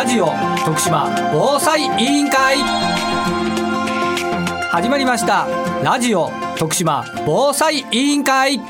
ラジオ徳島防災委員会。始まりました。ラジオ徳島防災委員会。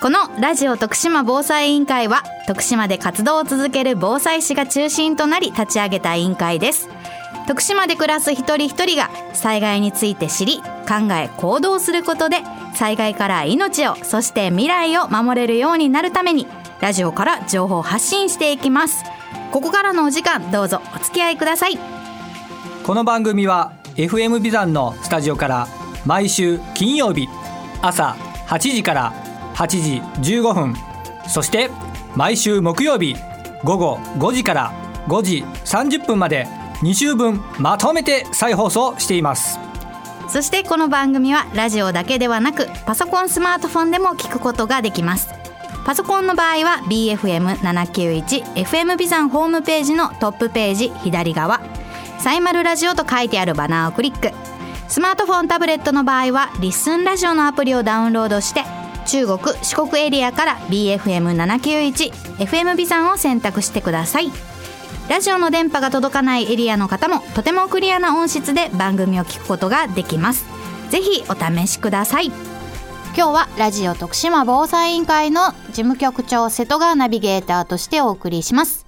このラジオ徳島防災委員会は徳島で活動を続ける防災士が中心となり立ち上げた委員会です。徳島で暮らす一人一人が災害について知り考え行動することで災害から命をそして未来を守れるようになるためにラジオから情報を発信していきます。ここからのお時間どうぞお付き合いください。この番組は FM ビザンのスタジオから毎週金曜日朝8時から8時15分そして毎週木曜日午後5時から5時30分まで2週分まとめて再放送しています。そしてこの番組はラジオだけではなくパソコンスマートフォンでも聞くことができますパソコンの場合は BFM791FM ビザンホームページのトップページ左側。サイマルラジオと書いてあるバナーをクリック。スマートフォンタブレットの場合はリッスンラジオのアプリをダウンロードして中国四国エリアから BFM791FM ビザンを選択してください。ラジオの電波が届かないエリアの方もとてもクリアな音質で番組を聞くことができます。ぜひお試しください。今日はラジオ徳島防災委員会の事務局長瀬戸川ナビゲーターとしてお送りします。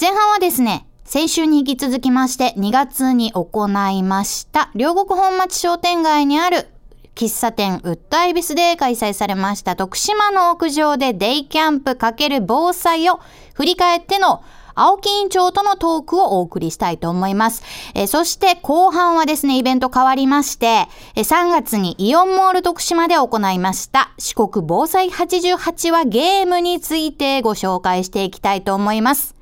前半はですね先週に引き続きまして2月に行いました両国本町商店街にある喫茶店ウッドアイビスで開催されました徳島の屋上でデイキャンプ×防災を振り返っての青木委員長とのトークをお送りしたいと思います。えそして後半はですね、イベント変わりまして、え3月にイオンモール徳島で行いました四国防災88話ゲームについてご紹介していきたいと思います。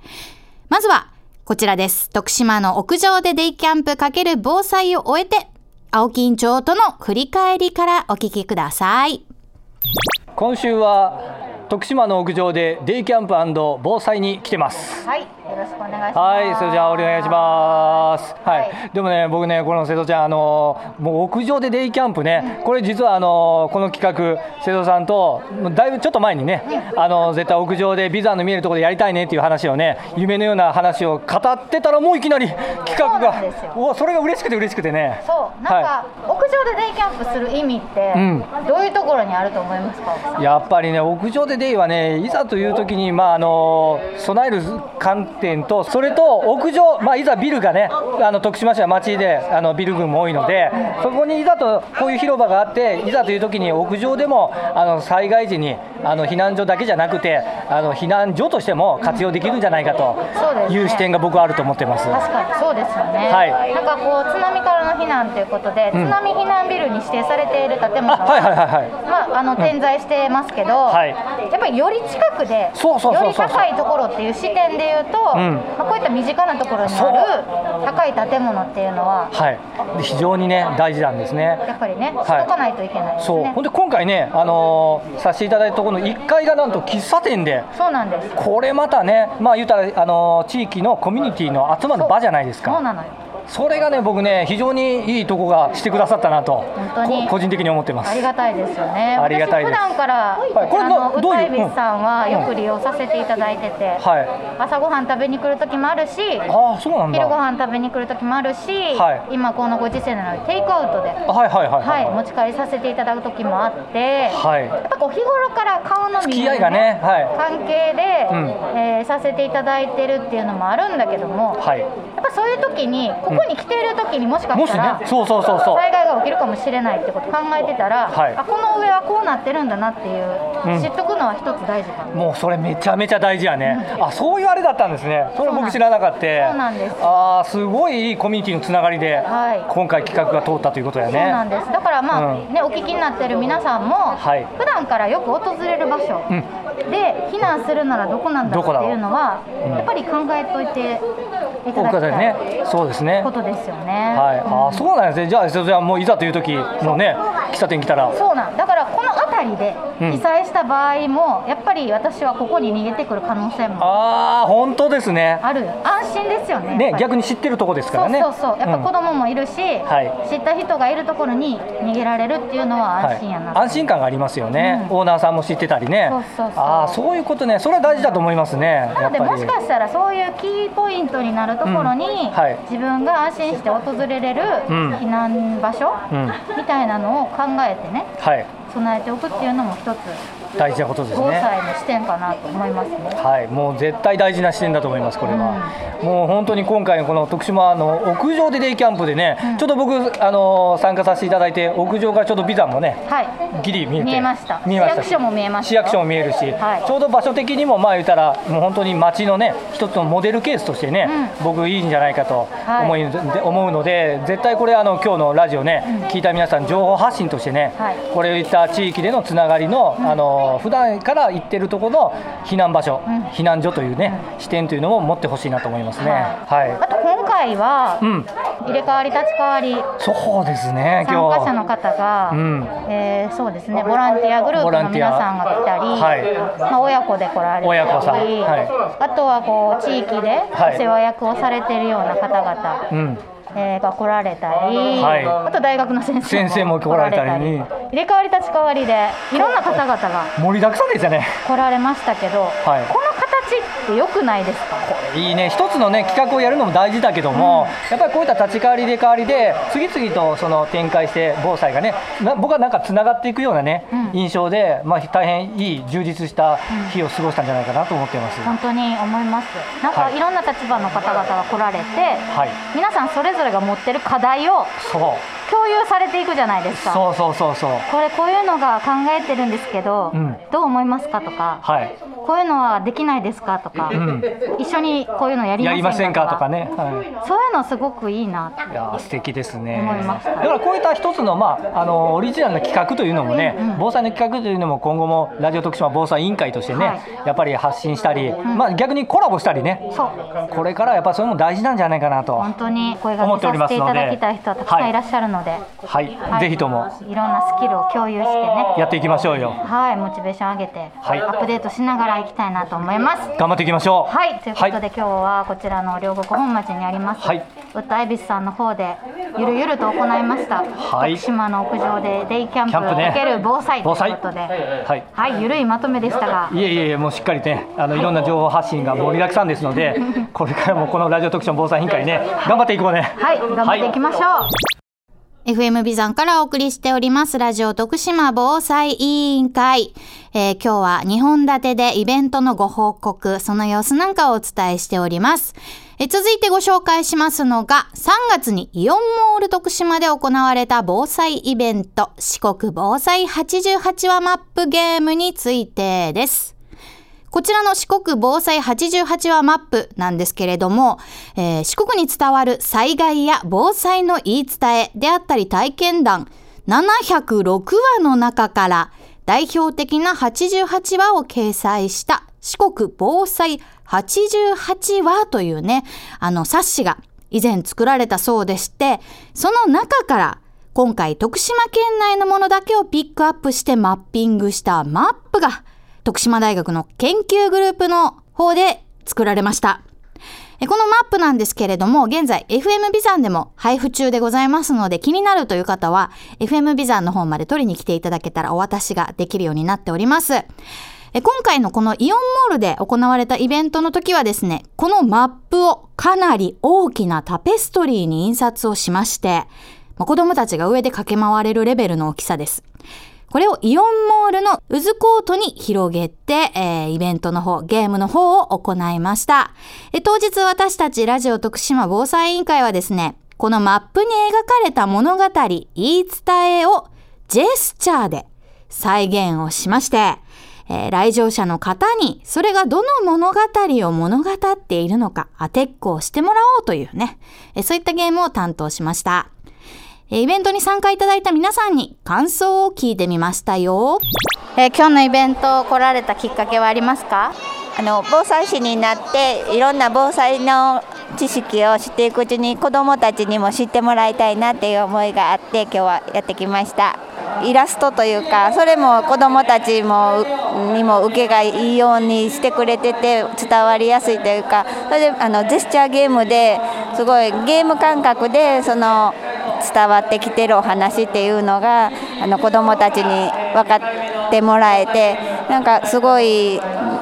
まずは、こちらです。徳島の屋上でデイキャンプ×防災を終えて、青木委員長との振り返りからお聞きください。今週は徳島の屋上でデイキャンプ防災に来てます。はい、よろしくお願いします。はい、それじゃあお願いします。はい、はい、でもね、僕ね、この瀬戸ちゃん、あのもう屋上でデイキャンプね、これ実はあのこの企画、瀬戸さんとだいぶちょっと前にね、あの絶対屋上でビザの見えるところでやりたいねっていう話をね、夢のような話を語ってたらもういきなり企画が、おそれが嬉しくて嬉しくてね。そう、なんか、はい、屋上でデイキャンプする意味って、うん、どういうところにあると思いますか？やっぱりね、屋上でデイはねいざという時にまああの備える観点とそれと屋上、まあ、いざビルがねあの徳島市は町であのビル群も多いのでそこにいざとこういう広場があっていざという時に屋上でもあの災害時にあの避難所だけじゃなくてあの避難所としても活用できるんじゃないかという視点が僕はあると思ってます。確かにそうですよね、はい、なんかこう津波からの避難ということで、津波避難ビルに指定されている建物は、はいはいはいはい。まあ、あの点在してますけど、はい、やっぱりより近くでより高いところっていう視点でいうと、まあ、こういった身近なところにある高い建物っていうのは、はい、非常にね大事なんですね。やっぱりねしとかないといけない、ね、そう。ほんで今回ね、あのー、させていただいたところの1階がなんと喫茶店でそうなんです。これまたねまあ言うたら、あのー、地域のコミュニティの集まる場じゃないですか。そうなのよそれがね僕ね非常にいいとこがしてくださったなと個人的に思ってます。ありがたいですよね。ありがたい普段から、はい、これあのうたいびさんはよく利用させていただいてて、はい、朝ごはん食べに来る時もあるしあそうなんだ。昼ごはん食べに来る時もあるし、はい、今このご時世なのでテイクアウトで、はいはいはいはい、持ち帰りさせていただく時もあって、はい、やっぱこう日頃から顔の見える、ね、ね、はい、関係で、うん、えー、させていただいてるっていうのもあるんだけども、はい、やっぱそういう時にここに来ている時にもしかしたら、ね、そうそうそうそう。災害が起きるかもしれないってこと考えてたら、はい、あこの上はこうなってるんだなっていう、うん、知っとくのは一つ大事かもうそれめちゃめちゃ大事やね、うん、あそういうあれだったんですね。それ僕知らなかった。そうなんです。あすごいいいコミュニティのつながりで、はい、今回企画が通ったということやね。そうなんです。だからまあ、うん、ねお聞きになってる皆さんも、はい、普段からよく訪れる場所、で避難するならどこなんだろうっていうのは、やっぱり考えといていただきたい、ね、そうですね。ことですよね。はい、あそうなんですね。じゃあじゃあもういざという時もうね喫茶店来たら。そうなん。だからこの辺りでうん。被災した場合も、やっぱり私はここに逃げてくる可能性もああ本当ですね。ある。安心ですよねね逆に知ってるとこですからね。そうそうそう。やっぱ子供もいるし、はい。知った人がいるところに逃げられるっていうのは安心やな、はい、安心感がありますよね、うん。オーナーさんも知ってたりね。そうそうそう。ああそういうことね。それは大事だと思いますね。なのでもしかしたらそういうキーポイントになるところに、うん。はい。自分が安心して訪れれるうん。避難場所、うん。みたいなのを考えてね。はい備えておくっていうのも一つ大事なことです防ね災の視点かなと思いますね。はい、もう絶対大事な視点だと思います、これは。もう本当に今回のこの徳島の屋上でデイキャンプでね、うん。ちょっと僕あの参加させていただいて、屋上からちょっとビザもね、はい。ギリ見えて見えました。見えました市役所も見えました。市役所も見えるし、はい。ちょうど場所的にもまあ言ったらもう本当に街のね一つのモデルケースとしてね、僕いいんじゃないかとはい。思い、で思うので絶対これあの今日のラジオね、聞いた皆さん情報発信としてね、はい。これいった地域でのつながりの、あの普段から行ってるところの避難場所、うん。避難所というね、視点というのも持ってほしいなと思いますね。はい、あと今回はうん、入れ替わり立ち替わりそうですね参加者の方が、うん。えーそうですねボランティアグループの皆さんが来たり、はい。まあ、親子で来られたり親子さん。はい。あとはこう地域ではい。お世話役をされているような方々、うんえーが来られたり、はい。あと大学の先生先生も来られたり。入れ替わり立ち替わりでいろんな方々が盛りだくさんでしたね。来られましたけど、はい。この形って良くないですか？いいね。一つのね企画をやるのも大事だけども、やっぱりこういった立ち替わり入れ替わりで次々とその展開して防災がねな僕はなんかつながっていくようなね、うん。印象で、まあ、大変いい充実した日を過ごしたんじゃないかなと思ってます。本当に思います。なんかはい。いろんな立場の方々が来られて、はい。皆さんそれぞれが持ってる課題をそう。共有されていくじゃないですか。そうそうそうそう。これこういうのが考えてるんですけど、うん。どう思いますかとかはい、こういうのはできないですかとか、うん、一緒にこういうのやりませんか？かとかね、はそういうのすごくいいな。ってい、いやー素敵ですね。だからこういった一つの,、まあ、あのオリジナルな企画というのもね、うん防災の企画というのも今後もラジオ徳島防災委員会としてね、はい。やっぱり発信したり、まあ、逆にコラボしたりね。これからやっぱりそれも大事なんじゃないかなと本当に声がけさせていただきたい人はたくさんいらっしゃるので、はい、はい。ぜひとも。いろんなスキルを共有してね。やっていきましょうよ。はい。モチベーション上げて、はい。アップデートしながら行きたいなと思います。頑張っていきましょう。はい。ということで、今日はこちらの両国本町にあります、はい。ウッドアイビスさんの方でゆるゆると行いました、はい。徳島の屋上でデイキャンプキャンプね。かける防災ということで、はい。はい、ゆるいまとめでしたが。いえいえいえもうしっかりねあのいろんな情報発信が盛りだくさんですのでこれからもこのラジオ特集防災委員会ね頑張っていこうね。はい頑張っていきましょう、FM ビザンからお送りしております。ラジオ徳島防災委員会。えー今日は2本立てでイベントのご報告、その様子なんかをお伝えしております。え続いてご紹介しますのが、3月にイオンモール徳島で行われた防災イベント、四国防災88話マップゲームについてです。こちらの四国防災88話マップなんですけれども、えー四国に伝わる災害や防災の言い伝えであったり体験談706話の中から代表的な88話を掲載した四国防災88話というね、あの冊子が以前作られたそうでして、その中から今回徳島県内のものだけをピックアップしてマッピングしたマップが徳島大学の研究グループの方で作られました。このマップなんですけれども、現在 FM ビザンでも配布中でございますので、気になるという方は FM ビザンの方まで取りに来ていただけたらお渡しができるようになっております。今回のこのイオンモールで行われたイベントの時はですね、このマップをかなり大きなタペストリーに印刷をしまして、子供たちが上で駆け回れるレベルの大きさです。これをイオンモールの渦コートに広げて、えーイベントの方、ゲームの方を行いました。え当日私たちラジオ徳島防災委員会はですね、このマップに描かれた物語、言い伝えをジェスチャーで再現をしまして、えー来場者の方にそれがどの物語を物語っているのか当てっこをしてもらおうというね、えーそういったゲームを担当しました。えーイベントに参加いただいた皆さんに感想を聞いてみましたよ。えー今日のイベント来られたきっかけはありますか？あの防災士になっていろんな防災の知識を知っていくうちに子どもたちにも知ってもらいたいなっていう思いがあって今日はやってきましたイラストというかそれも子どもたちもにも受けがいいようにしてくれてて伝わりやすいというかそれであのジェスチャーゲームですごいゲーム感覚でその伝わってきてるお話っていうのがあの子どもたちに分かってもらえてなんかすごい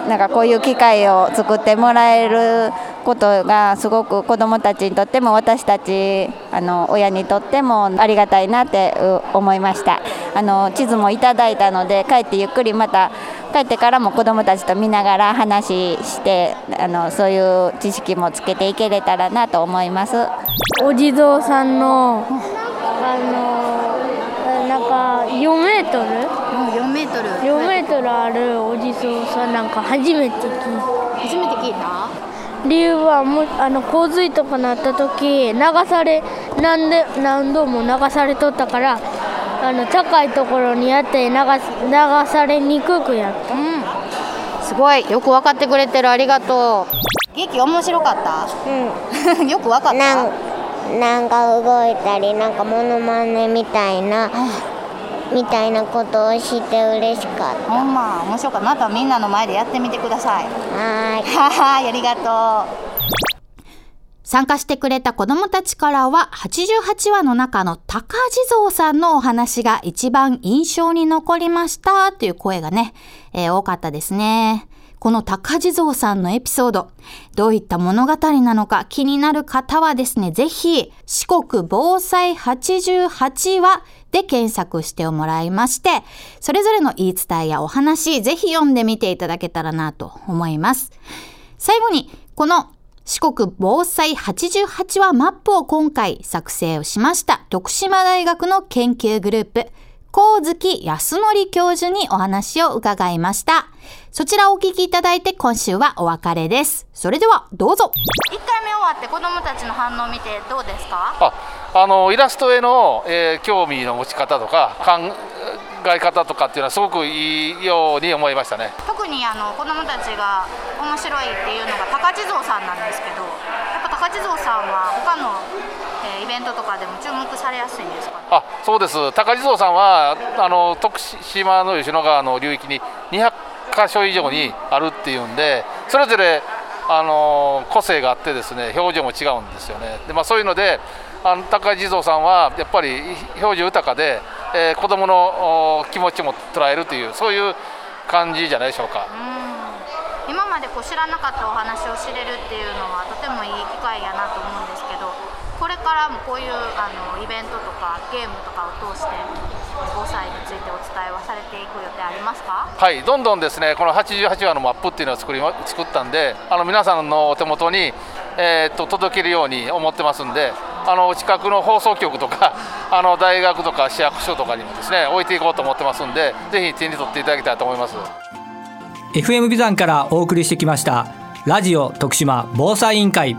なんかこういう機会を作ってもらえることがすごく子どもたちにとっても私たちあの親にとってもありがたいなって思いました。あの地図もいただいたので帰ってゆっくりまた帰ってからも子どもたちと見ながら話してあのそういう知識もつけていけれたらなと思います。お地蔵さんのあのなんか4メートル？4メートル。4メートルあるお地蔵さんなんか初めて聞いた。初めて聞いた？理由はもあの洪水とかなった時流され何で何度も流されとったからあの高いところにやって流流されにくくやった。うん。すごい。よく分かってくれてる。ありがとう。劇面白かった？うん。よく分かった？なんなんか動いたりなんかモノマネみたいなみたいなことをして嬉しかった。ほんま面白かった。またみんなの前でやってみてください。はーい。は はいありがとう参加してくれた子供たちからは88話の中の高地蔵さんのお話が一番印象に残りましたという声がね、えー多かったですね。この高地蔵さんのエピソード、どういった物語なのか気になる方はですね、ぜひ四国防災88話で検索してもらいまして、それぞれの言い伝えやお話、ぜひ読んでみていただけたらなと思います。最後に、この四国防災88話マップを今回作成をしました徳島大学の研究グループ、光月康則教授にお話を伺いました。そちらをお聞きいただいて今週はお別れです。それではどうぞ。1回目終わって子供たちの反応を見てどうですか？ああのイラストへの、えー興味の持ち方とか考え方とかっていうのはすごくいいように思いましたね。特にあの子供たちが面白いっていうのが高地蔵さんなんですけどやっぱ高地蔵さんは他の、えーイベントとかでも注目されやすいんですか？ねあそうです。高地蔵さんはあの徳島の吉野川の流域に200箇所以上にあるっていうんでそれぞれあの個性があってですね表情も違うんですよね。で、まあ、そういうのであの高地蔵さんはやっぱり表情豊かで、えー子どものお気持ちも捉えるというそういう感じじゃないでしょうか。今までこう知らなかったお話を知れるっていうのはとてもいい機会やなと思うんですけどこれからもこういうあのイベントとかゲームとかを通して防災についてお伝えはされていく予定ありますか？はい、どんどんですねこの88話のマップっていうのを作りま作ったんであの皆さんのお手元に、えーっと届けるように思ってますんであの近くの放送局とか あの大学とか市役所とかにもですね置いていこうと思ってますんでぜひ手に取っていただきたいと思います。FM ビザンからお送りしてきましたラジオ徳島防災委員会。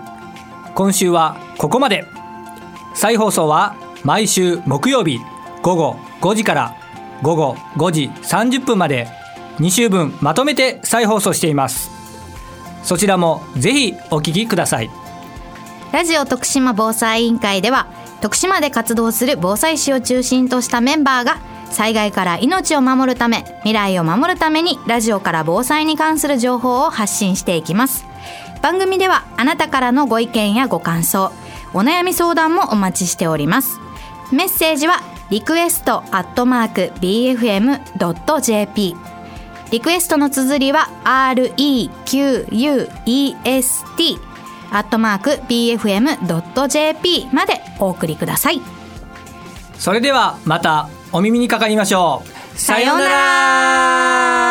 今週はここまで。再放送は毎週木曜日午後5時から午後5時30分まで。2週分まとめて再放送しています。そちらもぜひお聞きください。ラジオ徳島防災委員会では徳島で活動する防災士を中心としたメンバーが災害から命を守るため未来を守るためにラジオから防災に関する情報を発信していきます。番組ではあなたからのご意見やご感想お悩み相談もお待ちしております。メッセージはリクエストアットマーク BFM.jp リクエストの綴りは REQUEST アットマーク BFM.jp までお送りください。それではまた。お耳にかかりましょう。さようなら。